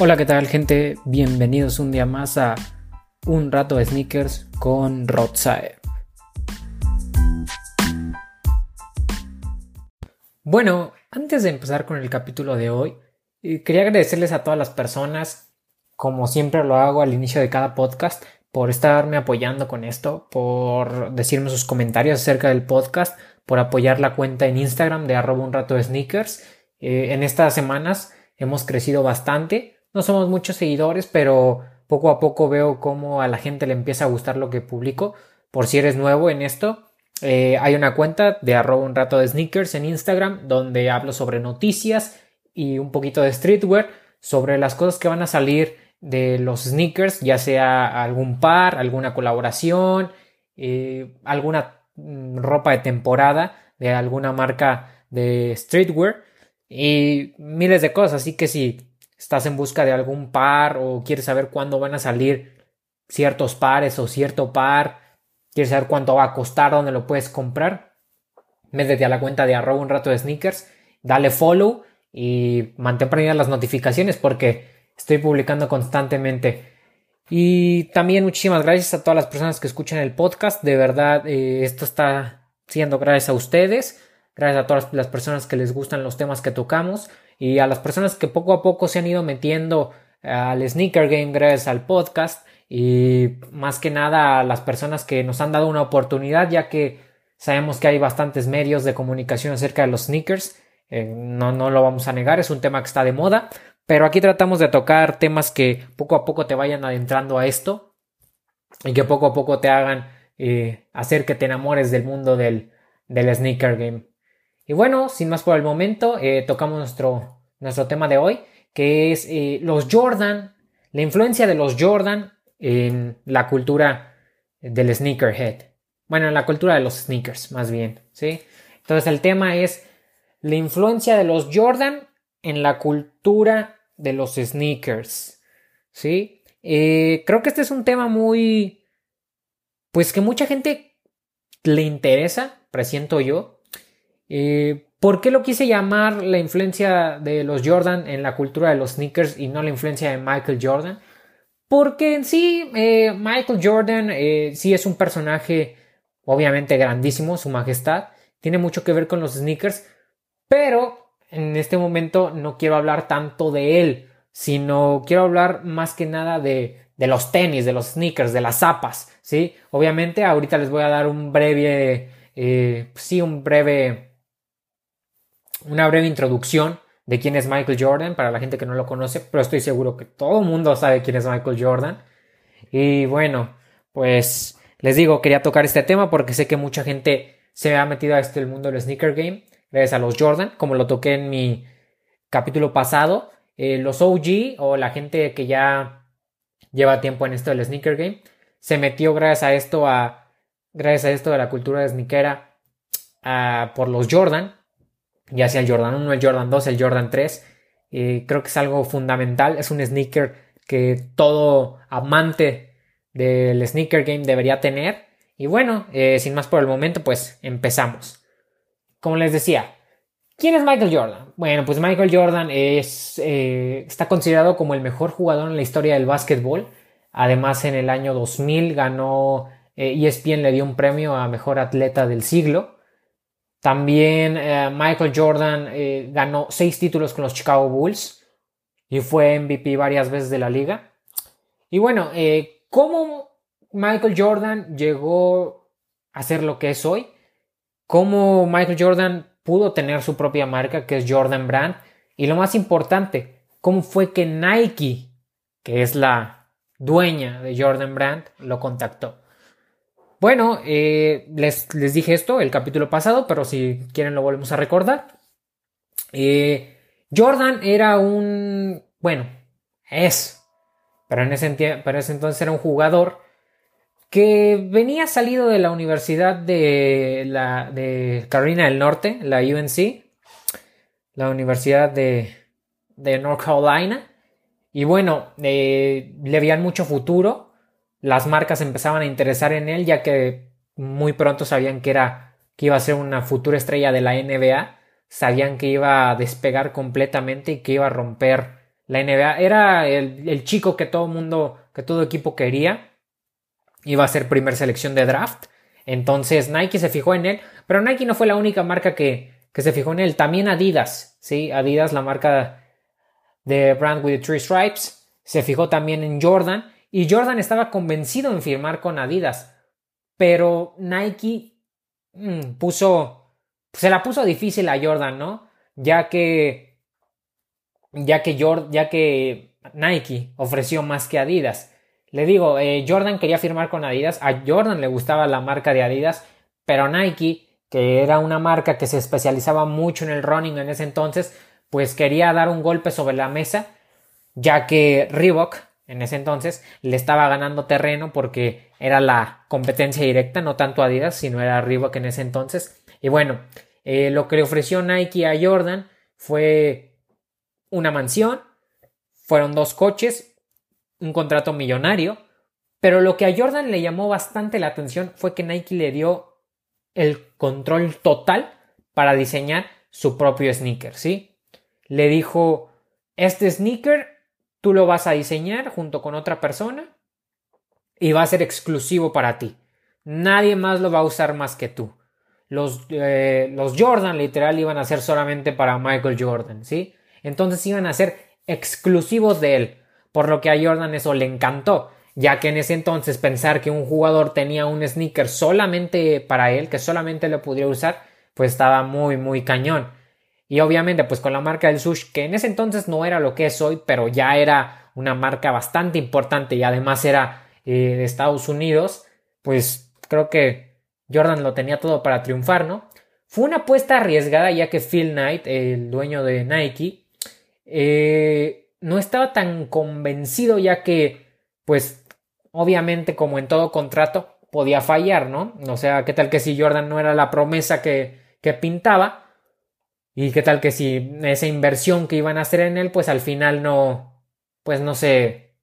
Hola, ¿qué tal gente? Bienvenidos un día más a Un rato de sneakers con Rodsae. Bueno, antes de empezar con el capítulo de hoy, eh, quería agradecerles a todas las personas, como siempre lo hago al inicio de cada podcast, por estarme apoyando con esto, por decirme sus comentarios acerca del podcast, por apoyar la cuenta en Instagram de arroba un rato de sneakers. Eh, en estas semanas hemos crecido bastante no somos muchos seguidores, pero poco a poco veo cómo a la gente le empieza a gustar lo que publico. Por si eres nuevo en esto, eh, hay una cuenta de arroba un rato de sneakers en Instagram donde hablo sobre noticias y un poquito de streetwear, sobre las cosas que van a salir de los sneakers, ya sea algún par, alguna colaboración, eh, alguna mm, ropa de temporada de alguna marca de streetwear y miles de cosas. Así que si estás en busca de algún par o quieres saber cuándo van a salir ciertos pares o cierto par, quieres saber cuánto va a costar, dónde lo puedes comprar, métete a la cuenta de arroba un rato de sneakers, dale follow y mantén prendidas las notificaciones porque estoy publicando constantemente. Y también muchísimas gracias a todas las personas que escuchan el podcast. De verdad, eh, esto está siendo gracias a ustedes, gracias a todas las personas que les gustan los temas que tocamos y a las personas que poco a poco se han ido metiendo al sneaker game gracias al podcast y más que nada a las personas que nos han dado una oportunidad ya que sabemos que hay bastantes medios de comunicación acerca de los sneakers eh, no, no lo vamos a negar es un tema que está de moda pero aquí tratamos de tocar temas que poco a poco te vayan adentrando a esto y que poco a poco te hagan eh, hacer que te enamores del mundo del, del sneaker game y bueno, sin más por el momento, eh, tocamos nuestro, nuestro tema de hoy, que es eh, los Jordan, la influencia de los Jordan en la cultura del sneakerhead. Bueno, en la cultura de los sneakers, más bien, ¿sí? Entonces el tema es la influencia de los Jordan en la cultura de los sneakers, ¿sí? Eh, creo que este es un tema muy, pues que mucha gente le interesa, presiento yo, eh, ¿Por qué lo quise llamar la influencia de los Jordan en la cultura de los sneakers y no la influencia de Michael Jordan? Porque en sí, eh, Michael Jordan eh, sí es un personaje obviamente grandísimo, su majestad, tiene mucho que ver con los sneakers, pero en este momento no quiero hablar tanto de él, sino quiero hablar más que nada de, de los tenis, de los sneakers, de las zapas, ¿sí? Obviamente ahorita les voy a dar un breve, sí, un breve una breve introducción de quién es Michael Jordan para la gente que no lo conoce, pero estoy seguro que todo el mundo sabe quién es Michael Jordan. Y bueno, pues les digo, quería tocar este tema porque sé que mucha gente se ha metido a este el mundo del sneaker game gracias a los Jordan, como lo toqué en mi capítulo pasado. Eh, los OG o la gente que ya lleva tiempo en esto del sneaker game se metió gracias a esto a gracias a esto de la cultura de sneakera por los Jordan ya sea el Jordan 1, el Jordan 2, el Jordan 3. creo que es algo fundamental, es un sneaker que todo amante del sneaker game debería tener. Y bueno, eh, sin más por el momento, pues empezamos. Como les decía, ¿quién es Michael Jordan? Bueno, pues Michael Jordan es, eh, está considerado como el mejor jugador en la historia del básquetbol. Además, en el año 2000 ganó, ESPN eh, e le dio un premio a mejor atleta del siglo. También eh, Michael Jordan eh, ganó seis títulos con los Chicago Bulls y fue MVP varias veces de la liga. Y bueno, eh, ¿cómo Michael Jordan llegó a ser lo que es hoy? ¿Cómo Michael Jordan pudo tener su propia marca que es Jordan Brand? Y lo más importante, ¿cómo fue que Nike, que es la dueña de Jordan Brand, lo contactó? Bueno, eh, les, dije esto el capítulo pasado, pero si quieren lo volvemos a recordar. Eh, Jordan era un, bueno, es, pero en, ese, pero ese entonces era un jugador que venía salido de la Universidad de, la, de Carolina del Norte, la UNC, la Universidad de, de North Carolina. Y bueno, eh, le veían mucho futuro las marcas empezaban a interesar en él ya que muy pronto sabían que era que iba a ser una futura estrella de la NBA, sabían que iba a despegar completamente y que iba a romper la NBA. Era el, el chico que todo mundo, que todo equipo quería. Iba a ser primer selección de draft. Entonces Nike se fijó en él, pero Nike no fue la única marca que, que se fijó en él. También Adidas, ¿sí? Adidas, la marca de Brand with the Three Stripes, se fijó también en Jordan. Y Jordan estaba convencido en firmar con Adidas. Pero Nike mm, puso. Se la puso difícil a Jordan, ¿no? Ya que. Ya que, ya que Nike ofreció más que Adidas. Le digo, eh, Jordan quería firmar con Adidas. A Jordan le gustaba la marca de Adidas. Pero Nike que era una marca que se especializaba mucho en el running en ese entonces, pues quería dar un golpe sobre la mesa, ya que Reebok en ese entonces le estaba ganando terreno porque era la competencia directa, no tanto Adidas, sino era Reebok en ese entonces. Y bueno, eh, lo que le ofreció Nike a Jordan fue una mansión, fueron dos coches, un contrato millonario, pero lo que a Jordan le llamó bastante la atención fue que Nike le dio el control total para diseñar su propio sneaker, ¿sí? Le dijo, este sneaker tú lo vas a diseñar junto con otra persona y va a ser exclusivo para ti. Nadie más lo va a usar más que tú. Los, eh, los Jordan literal iban a ser solamente para Michael Jordan, ¿sí? Entonces iban a ser exclusivos de él, por lo que a Jordan eso le encantó ya que en ese entonces pensar que un jugador tenía un sneaker solamente para él, que solamente lo pudiera usar, pues estaba muy, muy cañón. Y obviamente, pues con la marca del Sush, que en ese entonces no era lo que es hoy, pero ya era una marca bastante importante y además era eh, de Estados Unidos, pues creo que Jordan lo tenía todo para triunfar, ¿no? Fue una apuesta arriesgada ya que Phil Knight, el dueño de Nike, eh, no estaba tan convencido ya que, pues obviamente como en todo contrato podía fallar, ¿no? O sea, ¿qué tal que si Jordan no era la promesa que, que pintaba? Y qué tal que si esa inversión que iban a hacer en él, pues al final no, pues no sé,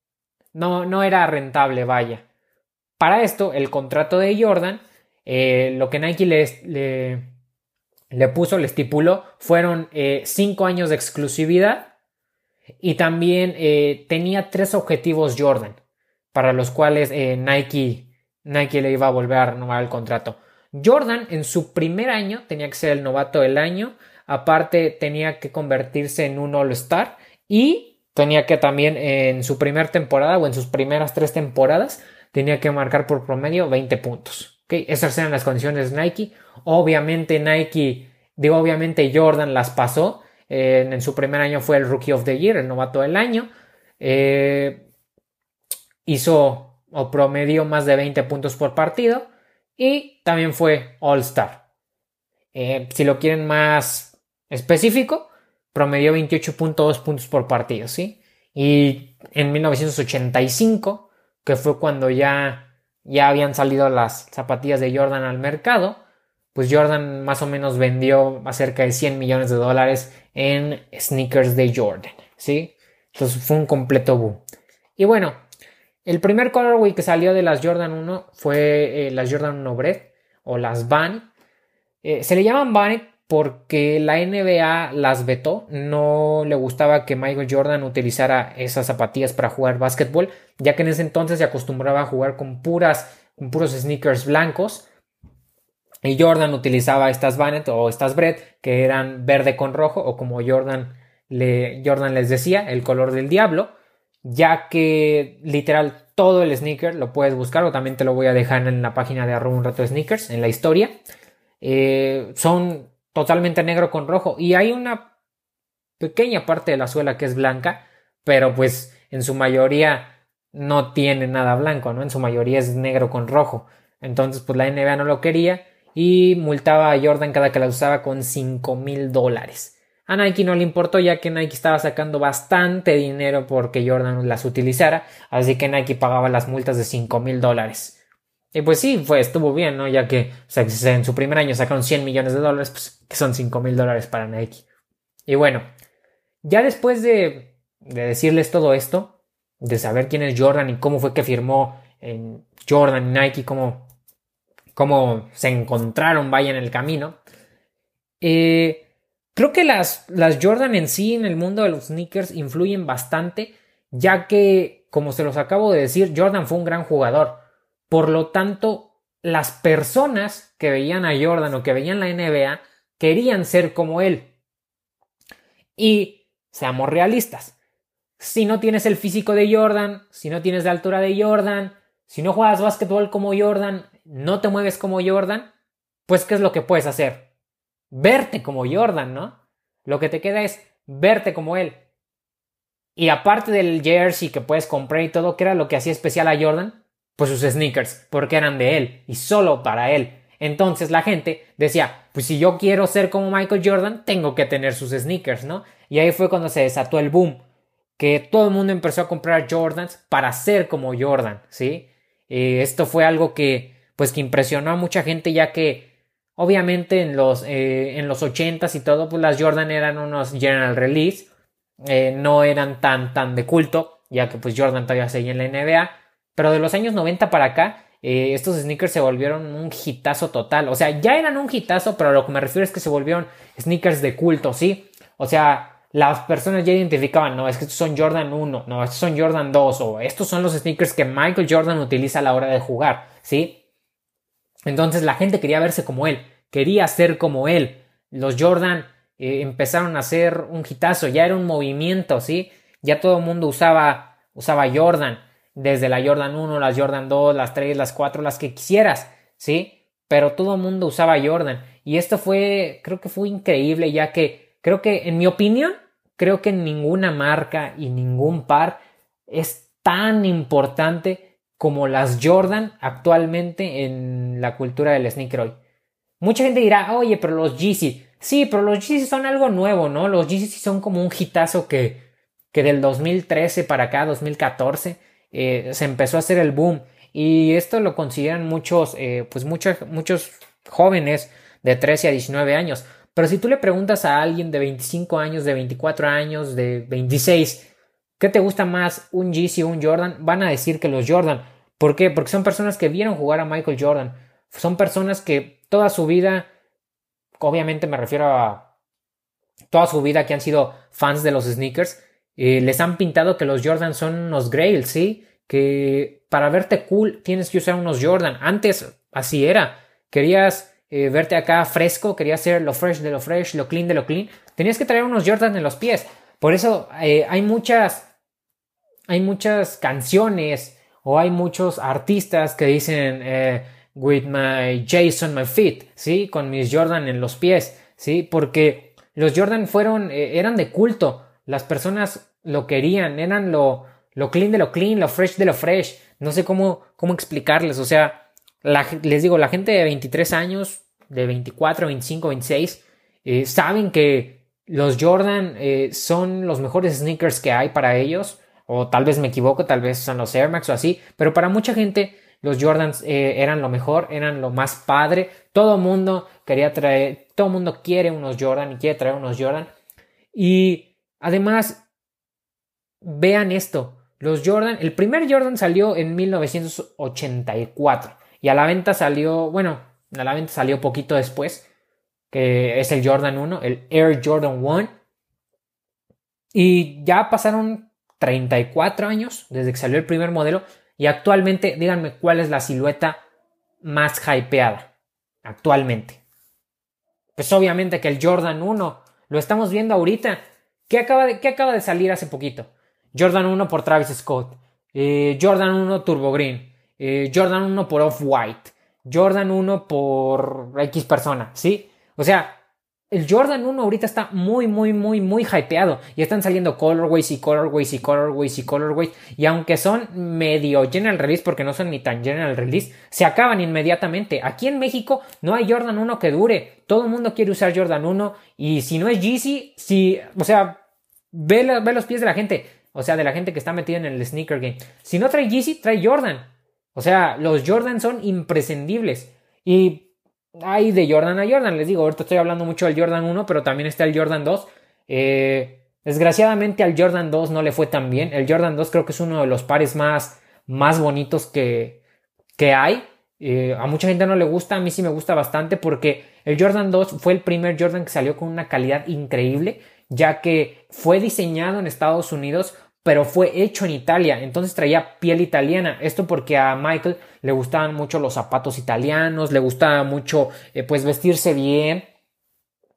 no, no era rentable, vaya. Para esto, el contrato de Jordan, eh, lo que Nike le, le, puso, le estipuló, fueron eh, cinco años de exclusividad y también eh, tenía tres objetivos Jordan para los cuales eh, Nike, Nike le iba a volver a renovar el contrato. Jordan en su primer año tenía que ser el novato del año, aparte tenía que convertirse en un All-Star y tenía que también en su primera temporada o en sus primeras tres temporadas tenía que marcar por promedio 20 puntos. ¿okay? Esas eran las condiciones de Nike. Obviamente Nike, digo obviamente Jordan las pasó. en su primer año fue el Rookie of the Year, el novato del año. Eh, hizo o promedió más de 20 puntos por partido y también fue All Star. Eh, si lo quieren más específico, promedió 28.2 puntos por partido, ¿sí? Y en 1985, que fue cuando ya, ya habían salido las zapatillas de Jordan al mercado, pues Jordan más o menos vendió cerca de 100 millones de dólares en sneakers de Jordan, ¿sí? Entonces fue un completo boom. Y bueno, el primer colorway que salió de las Jordan 1 fue eh, las Jordan 1 Bread o las Van. Eh, se le llaman Van porque la NBA las vetó. No le gustaba que Michael Jordan utilizara esas zapatillas para jugar básquetbol, ya que en ese entonces se acostumbraba a jugar con puras, con puros sneakers blancos. Y Jordan utilizaba estas Bannet o estas Bread que eran verde con rojo o como Jordan, le, Jordan les decía, el color del diablo ya que literal todo el sneaker lo puedes buscar o también te lo voy a dejar en la página de arroba un rato sneakers en la historia eh, son totalmente negro con rojo. Y hay una pequeña parte de la suela que es blanca pero pues en su mayoría no tiene nada blanco no en su mayoría es negro con rojo. Entonces pues la NBA no lo quería y multaba a Jordan cada que la usaba con 5 mil dólares. A Nike no le importó ya que Nike estaba sacando bastante dinero porque Jordan las utilizara, así que Nike pagaba las multas de 5 mil dólares. Y pues sí, fue, estuvo bien, ¿no? Ya que en su primer año sacaron 100 millones de dólares, pues que son 5 mil dólares para Nike. Y bueno, ya después de, de decirles todo esto, de saber quién es Jordan y cómo fue que firmó en Jordan y Nike, cómo, cómo se encontraron, vaya en el camino, eh, creo que las, las Jordan en sí en el mundo de los sneakers influyen bastante, ya que, como se los acabo de decir, Jordan fue un gran jugador. Por lo tanto, las personas que veían a Jordan o que veían la NBA querían ser como él. Y seamos realistas. Si no tienes el físico de Jordan, si no tienes la altura de Jordan, si no juegas básquetbol como Jordan, no te mueves como Jordan, pues ¿qué es lo que puedes hacer? Verte como Jordan, ¿no? Lo que te queda es verte como él. Y aparte del jersey que puedes comprar y todo, ¿qué era lo que hacía especial a Jordan? Pues sus sneakers, porque eran de él y solo para él. Entonces la gente decía, pues si yo quiero ser como Michael Jordan, tengo que tener sus sneakers, ¿no? Y ahí fue cuando se desató el boom, que todo el mundo empezó a comprar Jordans para ser como Jordan, ¿sí? Eh, esto fue algo que, pues que impresionó a mucha gente ya que obviamente en los, eh, en los 80s y todo, pues las Jordan eran unos general release, eh, no eran tan, tan de culto, ya que pues Jordan todavía seguía en la NBA, pero de los años 90 para acá, eh, estos sneakers se volvieron un hitazo total. O sea, ya eran un hitazo, pero lo que me refiero es que se volvieron sneakers de culto, ¿sí? O sea, las personas ya identificaban, no, es que estos son Jordan 1, no, estos son Jordan 2, o estos son los sneakers que Michael Jordan utiliza a la hora de jugar, ¿sí? Entonces la gente quería verse como él, quería ser como él. Los Jordan eh, empezaron a ser un hitazo, ya era un movimiento, ¿sí? Ya todo el mundo usaba, usaba Jordan desde la Jordan 1, las Jordan 2, las 3, las 4, las que quisieras, ¿sí? Pero todo el mundo usaba Jordan. Y esto fue, creo que fue increíble, ya que creo que, en mi opinión, creo que ninguna marca y ningún par es tan importante como las Jordan actualmente en la cultura del sneaker hoy. Mucha gente dirá, oye, pero los Yeezy. Sí, pero los Yeezy son algo nuevo, ¿no? Los Yeezy son como un hitazo que, que del 2013 para acá, 2014, eh, se empezó a hacer el boom y esto lo consideran muchos, eh, pues muchos, muchos jóvenes de 13 a 19 años. Pero si tú le preguntas a alguien de 25 años, de 24 años, de 26, ¿qué te gusta más, un Yeezy o un Jordan? Van a decir que los Jordan. ¿Por qué? Porque son personas que vieron jugar a Michael Jordan. Son personas que toda su vida, obviamente me refiero a toda su vida que han sido fans de los sneakers, eh, les han pintado que los Jordan son unos grails, ¿sí? Que para verte cool tienes que usar unos Jordan. Antes así era. Querías eh, verte acá fresco, querías ser lo fresh de lo fresh, lo clean de lo clean. Tenías que traer unos Jordan en los pies. Por eso eh, hay muchas. Hay muchas canciones o hay muchos artistas que dicen with my Jason my feet, ¿sí? Con mis Jordan en los pies, ¿sí? Porque los Jordan fueron, eran de culto. Las personas lo querían, eran lo, lo clean de lo clean, lo fresh de lo fresh. No sé cómo, cómo explicarles. O sea, les digo, la gente de 23 años, de 24, 25, 26, saben que los Jordan eh, son los mejores sneakers que hay para ellos. O tal vez me equivoco, tal vez son los Air Max o así. Pero para mucha gente los Jordans eh, eran lo mejor, eran lo más padre. Todo mundo quería traer, todo mundo quiere unos Jordan y quiere traer unos Jordan. Y Además, vean esto. Los Jordan, el primer Jordan salió en 1984 y a la venta salió, bueno, a la venta salió poquito después, que es el Jordan 1, el Air Jordan 1. Y ya pasaron 34 años desde que salió el primer modelo y actualmente díganme cuál es la silueta más hypeada actualmente. Pues obviamente que el Jordan 1 lo estamos viendo ahorita ¿Qué acaba de, acaba de salir hace poquito? Jordan 1 por Travis Scott. Eh, Jordan 1 Turbo Green. Eh, Jordan 1 por Off-White. Jordan 1 por X persona. ¿Sí? O sea, el Jordan 1 ahorita está muy, muy, muy, muy hypeado. Y están saliendo colorways y colorways y colorways y colorways. Y aunque son medio general release, porque no son ni tan general release, se acaban inmediatamente. Aquí en México no hay Jordan 1 que dure. Todo el mundo quiere usar Jordan 1. Y si no es Yeezy, si, o sea, Ve, los pies de la gente. O sea, de la gente que está metida en el sneaker game. Si no trae Yeezy, trae Jordan. O sea, los Jordan son imprescindibles. Y hay de Jordan a Jordan. Les digo, ahorita estoy hablando mucho del Jordan 1, pero también está el Jordan 2. Eh, desgraciadamente al Jordan 2 no le fue tan bien. El Jordan 2 creo que es uno de los pares más, más bonitos que, que hay. Eh, a mucha gente no le gusta, a mí sí me gusta bastante porque El Jordan 2 fue el primer Jordan que salió con una calidad increíble, ya que fue diseñado en Estados Unidos, pero fue hecho en Italia, entonces traía piel italiana. Esto porque a Michael le gustaban mucho los zapatos italianos, le gustaba mucho eh, pues vestirse bien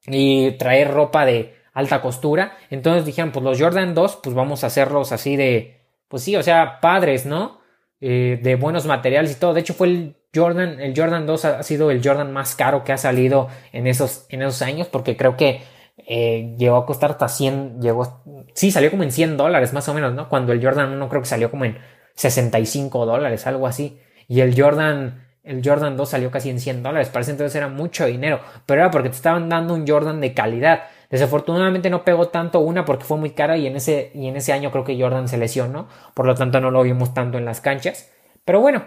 y traer ropa de alta costura. Entonces dijeron, pues los Jordan 2, pues vamos a hacerlos así de, pues sí, o sea, padres, ¿no? Eh, de buenos materiales y todo. De hecho, fue el Jordan, el Jordan 2 ha sido el Jordan más caro que ha salido en esos, en esos años, porque creo que eh, llegó a costar hasta 100, llegó, sí, salió como en 100 dólares más o menos, ¿no? Cuando el Jordan 1 creo que salió como en 65 dólares, algo así. Y el Jordan, el Jordan 2 salió casi en 100 dólares. Parece entonces era mucho dinero, pero era porque te estaban dando un Jordan de calidad. Desafortunadamente no pegó tanto una porque fue muy cara y en ese, y en ese año creo que Jordan se lesionó, por lo tanto no lo vimos tanto en las canchas. Pero bueno,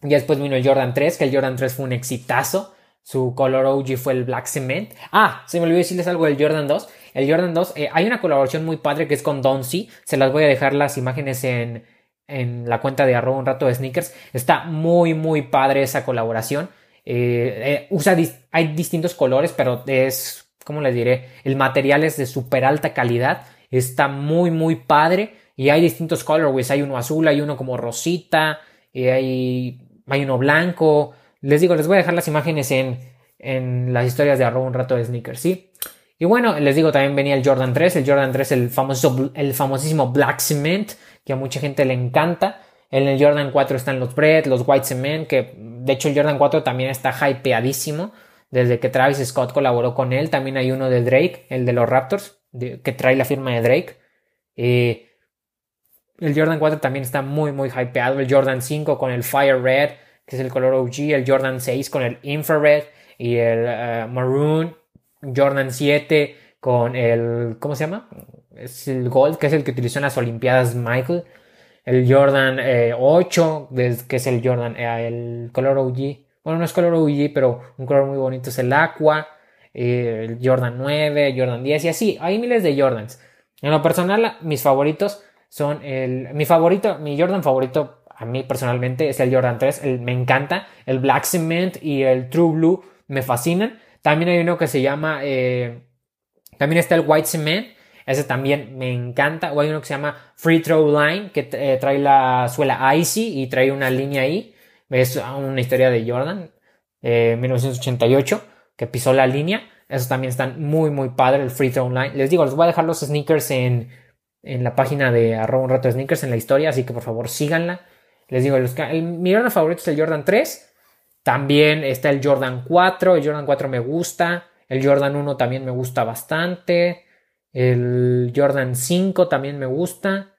ya después vino el Jordan 3, que el Jordan 3 fue un exitazo. Su color OG fue el Black Cement. Ah, se me olvidó decirles algo del Jordan 2. El Jordan 2, eh, hay una colaboración muy padre que es con Don C. Se las voy a dejar las imágenes en, en la cuenta de arroba un rato de sneakers. Está muy, muy padre esa colaboración. Eh, eh, usa, hay distintos colores, pero es ¿cómo les diré? El material es de súper alta calidad, está muy, muy padre y hay distintos colorways, hay uno azul, hay uno como rosita, hay, hay uno blanco. Les digo, les voy a dejar las imágenes en, en las historias de arroba un rato de sneakers, ¿sí? Y bueno, les digo, también venía el Jordan 3, el Jordan 3, el, famoso, el famosísimo Black Cement, que a mucha gente le encanta. En el Jordan 4 están los Bread, los White Cement, que de hecho el Jordan 4 también está hypeadísimo desde que Travis Scott colaboró con él. También hay uno de Drake, el de los Raptors, que trae la firma de Drake. Eh, el Jordan 4 también está muy, muy hypeado. El Jordan 5 con el Fire Red, que es el color OG. El Jordan 6 con el Infrared y el eh, Maroon. Jordan 7 con el. ¿Cómo se llama? Es el Gold, que es el que utilizó en las Olimpiadas Michael. El Jordan 8, eh, que es el Jordan, el color OG. Bueno, no es color OG, pero un color muy bonito es el Aqua, eh, el Jordan 9, Jordan 10 y así. Hay miles de Jordans. En lo personal, mis favoritos son el. Mi favorito, mi Jordan favorito a mí personalmente es el Jordan 3. El, me encanta. El Black Cement y el True Blue me fascinan. También hay uno que se llama. Eh, también está el White Cement. Ese también me encanta. O hay uno que se llama Free Throw Line, que eh, trae la suela Icy y trae una línea ahí. Es una historia de Jordan, eh, 1988, que pisó la línea. Esos también están muy, muy padre, el Free Throw Line. Les digo, les voy a dejar los sneakers en, en la página de arroba un rato sneakers en la historia, así que por favor síganla. Les digo, los, el, mi Jordan favorito es el Jordan 3. También está el Jordan 4. El Jordan 4 me gusta. El Jordan 1 también me gusta bastante. El Jordan 5 también me gusta.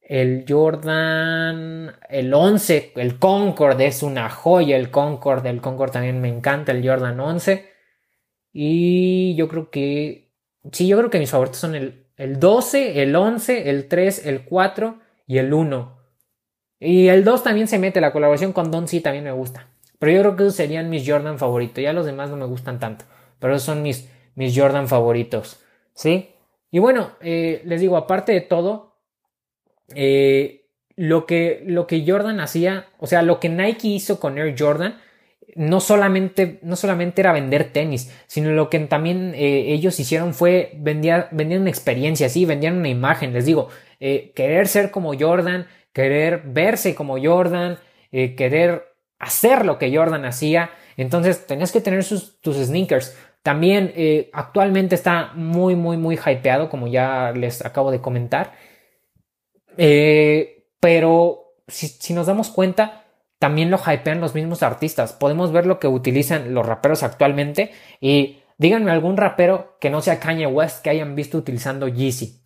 El Jordan, el 11, el Concord es una joya. El Concord, el Concord también me encanta. El Jordan 11. Y yo creo que, sí, yo creo que mis favoritos son el, el 12, el 11, el 3, el 4 y el 1. Y el 2 también se mete, la colaboración con Don sí también me gusta. Pero yo creo que esos serían mis Jordan favoritos. Ya los demás no me gustan tanto. Pero esos son mis, mis Jordan favoritos. ¿Sí? Y bueno, eh, les digo, aparte de todo, eh, lo, que, lo que Jordan hacía, o sea, lo que Nike hizo con Air Jordan, no solamente, no solamente era vender tenis, sino lo que también eh, ellos hicieron fue vender, vendían una experiencia, sí, vendían una imagen, les digo, querer ser como Jordan, querer verse como Jordan, querer hacer lo que Jordan hacía, entonces tenías que tener sus, tus sneakers. También actualmente está muy, muy, muy hypeado, como ya les acabo de comentar. Eh, pero si, nos damos cuenta, también lo hypean los mismos artistas. Podemos ver lo que utilizan los raperos actualmente y díganme algún rapero que no sea Kanye West que hayan visto utilizando Yeezy.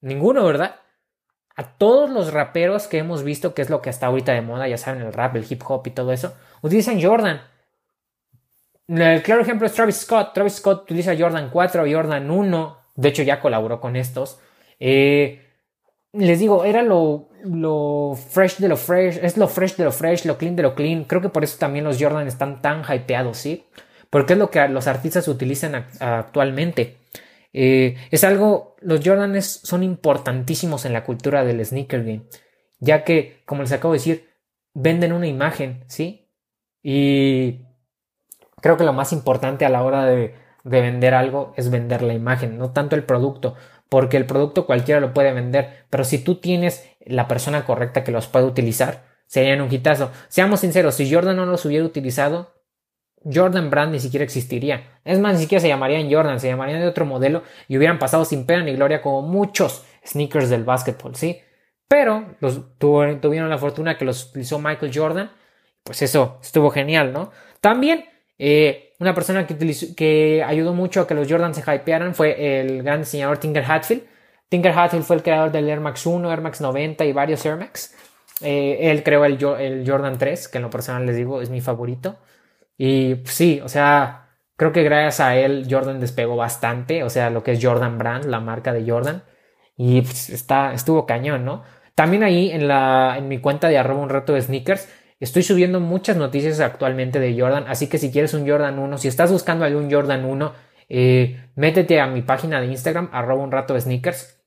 Ninguno, ¿verdad? A todos los raperos que hemos visto, que es lo que está ahorita de moda, ya saben, el rap, el hip hop y todo eso, utilizan Jordan. El claro ejemplo es Travis Scott. Travis Scott utiliza Jordan 4, Jordan 1. De hecho, ya colaboró con estos. Eh, les digo, era lo, lo fresh de lo fresh, es lo fresh de lo fresh, lo clean de lo clean. Creo que por eso también los Jordan están tan hypeados, ¿sí? Porque es lo que los artistas utilizan actualmente. Eh, es algo, los Jordanes son importantísimos en la cultura del sneaker game, ya que, como les acabo de decir, venden una imagen, ¿sí? Y creo que lo más importante a la hora de, de vender algo es vender la imagen, no tanto el producto, porque el producto cualquiera lo puede vender, pero si tú tienes la persona correcta que los puede utilizar, serían un hitazo. Seamos sinceros, si Jordan no los hubiera utilizado, Jordan Brand ni siquiera existiría. Es más, ni siquiera se llamarían Jordan, se llamarían de otro modelo y hubieran pasado sin pena ni gloria como muchos sneakers del básquetbol, ¿sí? Pero tuvieron la fortuna que los utilizó Michael Jordan. Pues eso estuvo genial, ¿no? También eh, una persona que, que ayudó mucho a que los Jordan se hypearan fue el gran diseñador Tinker Hatfield. Tinker Hatfield fue el creador del Air Max 1, Air Max 90 y varios Air Max. Eh, él creó el, el, Jordan 3, que en lo personal les digo es mi favorito. Y pues, sí, o sea, creo que gracias a él Jordan despegó bastante, o sea, lo que es Jordan Brand, la marca de Jordan. Y pues, está, estuvo cañón, ¿no? También ahí en, la, en mi cuenta de arroba un rato de sneakers estoy subiendo muchas noticias actualmente de Jordan, así que si quieres un Jordan 1, si estás buscando algún Jordan 1, eh, métete a mi página de Instagram, arroba un rato de sneakers.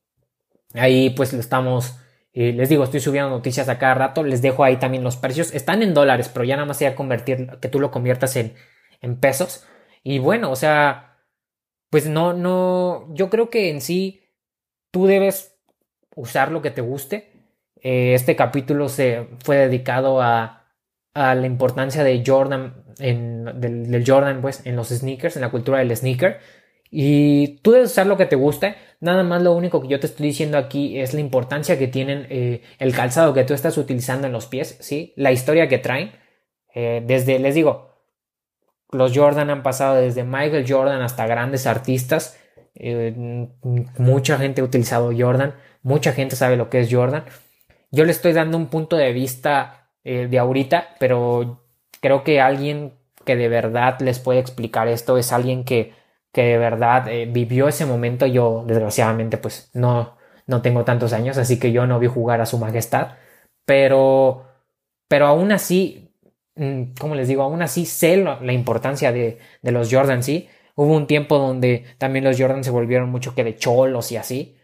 Ahí pues lo estamos eh, les digo, estoy subiendo noticias a cada rato. Les dejo ahí también los precios. Están en dólares, pero ya nada más sería convertir, que tú lo conviertas en, en pesos. Y bueno, o sea, pues no, no, yo creo que en sí tú debes usar lo que te guste. Eh, este capítulo se fue dedicado a, a la importancia de Jordan, en, del, Jordan, pues, en los sneakers, en la cultura del sneaker. Y tú debes usar lo que te guste. Nada más lo único que yo te estoy diciendo aquí es la importancia que tienen eh, el calzado que tú estás utilizando en los pies, ¿sí? La historia que traen. Eh, desde, les digo, los Jordan han pasado desde Michael Jordan hasta grandes artistas. Eh, mucha gente ha utilizado Jordan. Mucha gente sabe lo que es Jordan. Yo le estoy dando un punto de vista de ahorita, pero creo que alguien que de verdad les puede explicar esto es alguien que que de verdad eh, vivió ese momento. Yo, desgraciadamente, pues no, no tengo tantos años, así que yo no vi jugar a su majestad. Pero, pero aún así, mm, como les digo, aún así sé la importancia de, de los Jordan, sí. Hubo un tiempo donde también los Jordan se volvieron mucho que de cholos y así.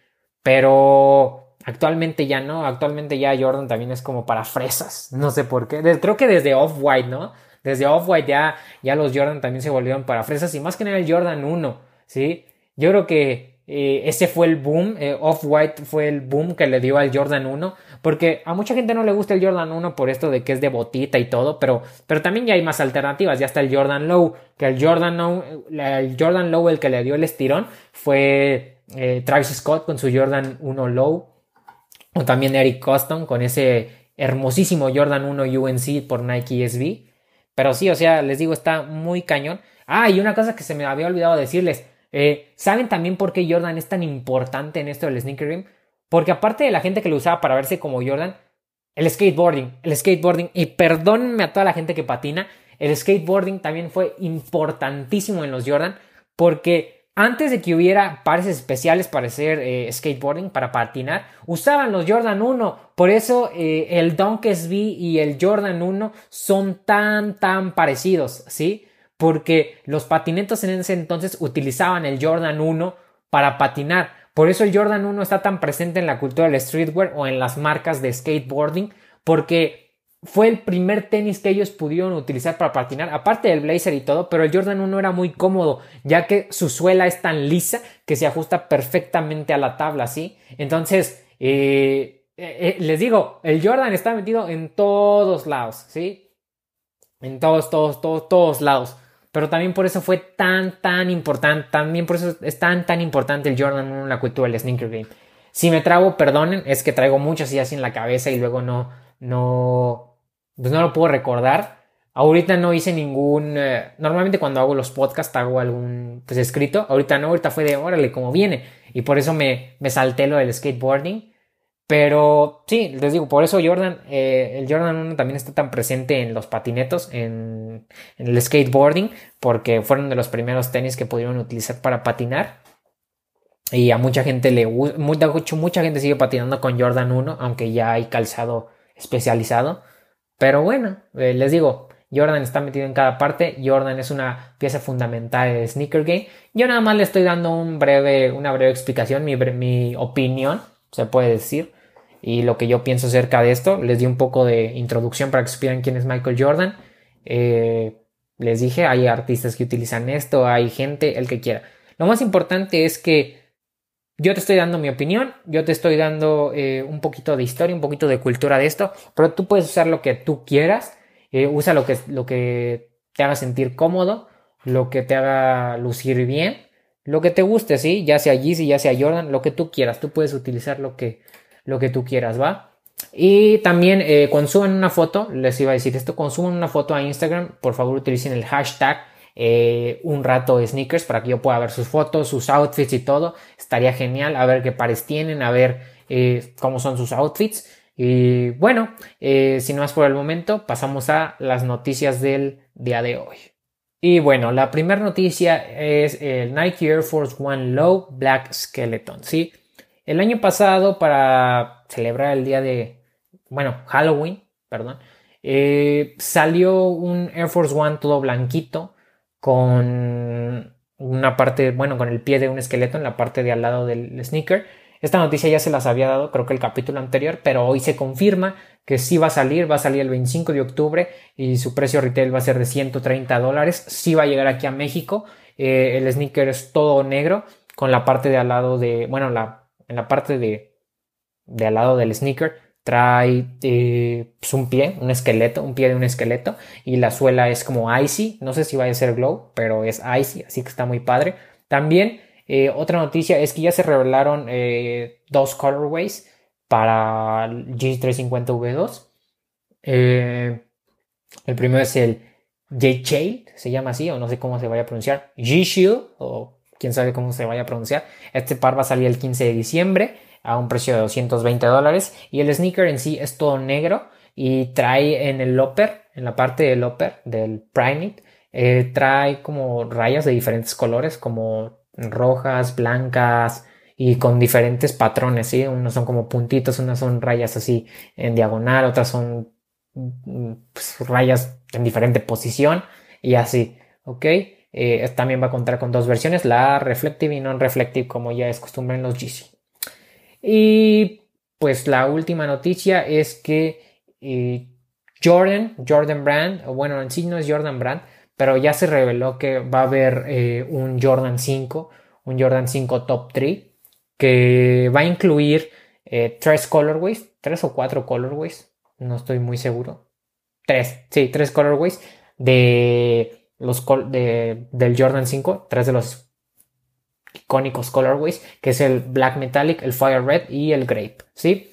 Pero actualmente ya no. Actualmente ya Jordan también es como para fresas. No sé por qué. Creo que desde Off-White, ¿no? Desde Off-White ya, ya los Jordan también se volvieron para fresas y más que nada el Jordan 1, ¿sí? Yo creo que eh, ese fue el boom, eh, Off-White fue el boom que le dio al Jordan 1, porque a mucha gente no le gusta el Jordan 1 por esto de que es de botita y todo, pero, pero también ya hay más alternativas, ya está el Jordan Low, que el Jordan Low, el Jordan el que le dio el estirón fue eh, Travis Scott con su Jordan 1 Low, o también Eric Coston con ese hermosísimo Jordan 1 UNC por Nike SB. Pero sí, o sea, les digo, está muy cañón. Ah, y una cosa que se me había olvidado decirles. Eh, ¿Saben también por qué Jordan es tan importante en esto del sneaker rim? Porque aparte de la gente que lo usaba para verse como Jordan, el skateboarding, el skateboarding, y perdónenme a toda la gente que patina, el skateboarding también fue importantísimo en los Jordan porque antes de que hubiera pares especiales para hacer eh, skateboarding, para patinar, usaban los Jordan 1. Por eso eh, el Dunk SB y el Jordan 1 son tan, tan parecidos, ¿sí? Porque los patinetos en ese entonces utilizaban el Jordan 1 para patinar. Por eso el Jordan 1 está tan presente en la cultura del streetwear o en las marcas de skateboarding, porque fue el primer tenis que ellos pudieron utilizar para patinar, aparte del blazer y todo, pero el Jordan 1 era muy cómodo, ya que su suela es tan lisa que se ajusta perfectamente a la tabla, ¿sí? Entonces, eh, eh, eh, les digo, el Jordan está metido en todos lados, ¿sí? En todos, todos, todos, todos lados. Pero también por eso fue tan, tan importante, también por eso es tan, tan importante el Jordan 1 en la cultura del sneaker game. Si me trago, perdonen, es que traigo muchas ideas en la cabeza y luego no, no, pues no lo puedo recordar. Ahorita no hice ningún. Eh, normalmente cuando hago los podcasts hago algún pues, escrito. Ahorita no, ahorita fue de órale, como viene. Y por eso me, me salté lo del skateboarding. Pero sí, les digo, por eso Jordan, eh, el Jordan 1 también está tan presente en los patinetos, en, en, el skateboarding, porque fueron de los primeros tenis que pudieron utilizar para patinar. Y a mucha gente le gusta, mucha gente sigue patinando con Jordan 1, aunque ya hay calzado especializado. Pero bueno, eh, les digo, Jordan está metido en cada parte. Jordan es una pieza fundamental del sneaker game. Yo nada más le estoy dando un breve, una breve explicación, mi, mi opinión, se puede decir, y lo que yo pienso acerca de esto. Les di un poco de introducción para que supieran quién es Michael Jordan. Eh, les dije, hay artistas que utilizan esto, hay gente, el que quiera. Lo más importante es que yo te estoy dando mi opinión, yo te estoy dando eh, un poquito de historia, un poquito de cultura de esto, pero tú puedes usar lo que tú quieras, eh, usa lo que, lo que te haga sentir cómodo, lo que te haga lucir bien, lo que te guste, ¿sí? Ya sea Yeezy, ya sea Jordan, lo que tú quieras, tú puedes utilizar lo que, lo que tú quieras, ¿va? Y también eh, consuman una foto, les iba a decir esto, consuman una foto a Instagram, por favor utilicen el hashtag eh, un rato de sneakers para que yo pueda ver sus fotos, sus outfits y todo. Estaría genial a ver qué pares tienen, a ver eh, cómo son sus outfits. Y bueno, eh, sin más por el momento, pasamos a las noticias del día de hoy. Y bueno, la primera noticia es el Nike Air Force One Low Black Skeleton. Sí, el año pasado, para celebrar el día de, bueno, Halloween, perdón, salió un Air Force One todo blanquito con una parte, bueno, con el pie de un esqueleto en la parte de al lado del sneaker. Esta noticia ya se las había dado, creo que el capítulo anterior, pero hoy se confirma que sí va a salir, va a salir el 25 de octubre y su precio retail va a ser de 130 dólares. Sí va a llegar aquí a México. Eh, el sneaker es todo negro con la parte de al lado de, bueno, la, en la parte de, de al lado del sneaker trae eh, pues, un pie, un esqueleto, un pie de un esqueleto y la suela es como icy, no sé si va a ser glow, pero es icy, así que está muy padre. También eh, otra noticia es que ya se revelaron eh, dos colorways para el G350V2. el primero es el J-Chail, se llama así, o no sé cómo se vaya a pronunciar, G-Shield, o quién sabe cómo se vaya a pronunciar. Este par va a salir el 15 de diciembre a un precio de 220 dólares y el sneaker en sí es todo negro y trae en el upper, en la parte del upper del Primate, eh, trae como rayas de diferentes colores como rojas, blancas y con diferentes patrones, ¿sí? Unos son como puntitos, unas son rayas así en diagonal, otras son mm, pues, rayas en diferente posición y así, ¿ok? Eh, también va a contar con dos versiones, la reflective y non reflective como ya es costumbre en los GC. Y pues la última noticia es que eh, Jordan, Jordan Brand, o bueno, en sí no es Jordan Brand, pero ya se reveló que va a haber eh, un Jordan 5, un Jordan 5 Top 3, que va a incluir eh, tres colorways, tres o cuatro colorways, no estoy muy seguro. Tres, sí, tres colorways de los de, del Jordan 5, tres de los icónicos colorways, que es el Black Metallic, el Fire Red y el Grape, ¿sí?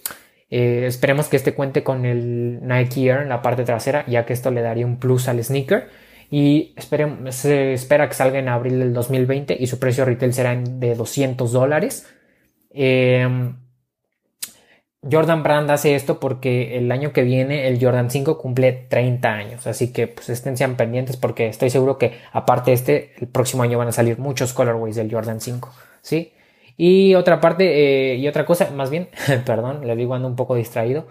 Eh, esperemos que este cuente con el Nike Air en la parte trasera, ya que esto le daría un plus al sneaker. Y se espera que salga en abril del 2020 y su precio retail será de 200 dólares. Eh, Jordan Brand hace esto porque el año que viene el Jordan 5 cumple 30 años, así que pues estén sean pendientes porque estoy seguro que aparte de este, el próximo año van a salir muchos colorways del Jordan 5, ¿sí? Y otra parte, eh, y otra cosa, más bien, perdón, le digo ando un poco distraído.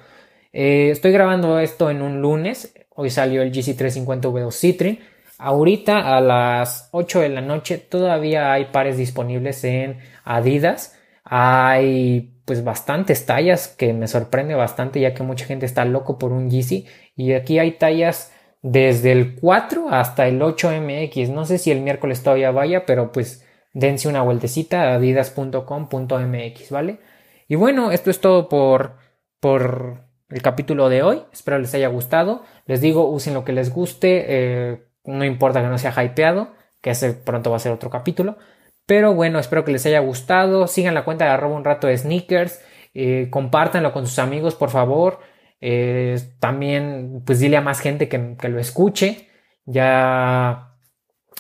Eh, estoy grabando esto en un lunes, hoy salió el GC350V2 Citrin. Ahorita a las 8 de la noche todavía hay pares disponibles en Adidas. Hay pues bastantes tallas que me sorprende bastante ya que mucha gente está loco por un Yeezy y aquí hay tallas desde el 4 hasta el 8MX. No sé si el miércoles todavía vaya, pero pues dense una vueltecita a adidas.com.mx, ¿vale? Y bueno, esto es todo por, por el capítulo de hoy. Espero les haya gustado. Les digo, usen lo que les guste. Eh, no importa que no sea hypeado, que ese pronto va a ser otro capítulo. Pero bueno, espero que les haya gustado. Sigan la cuenta de arroba un rato de sneakers. Eh, compártanlo con sus amigos, por favor. Eh, también, pues dile a más gente que, que, lo escuche. Ya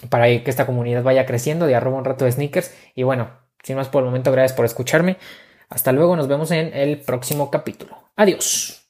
para que esta comunidad vaya creciendo de arroba un rato de sneakers. Y bueno, sin más por el momento, gracias por escucharme. Hasta luego, nos vemos en el próximo capítulo. Adiós.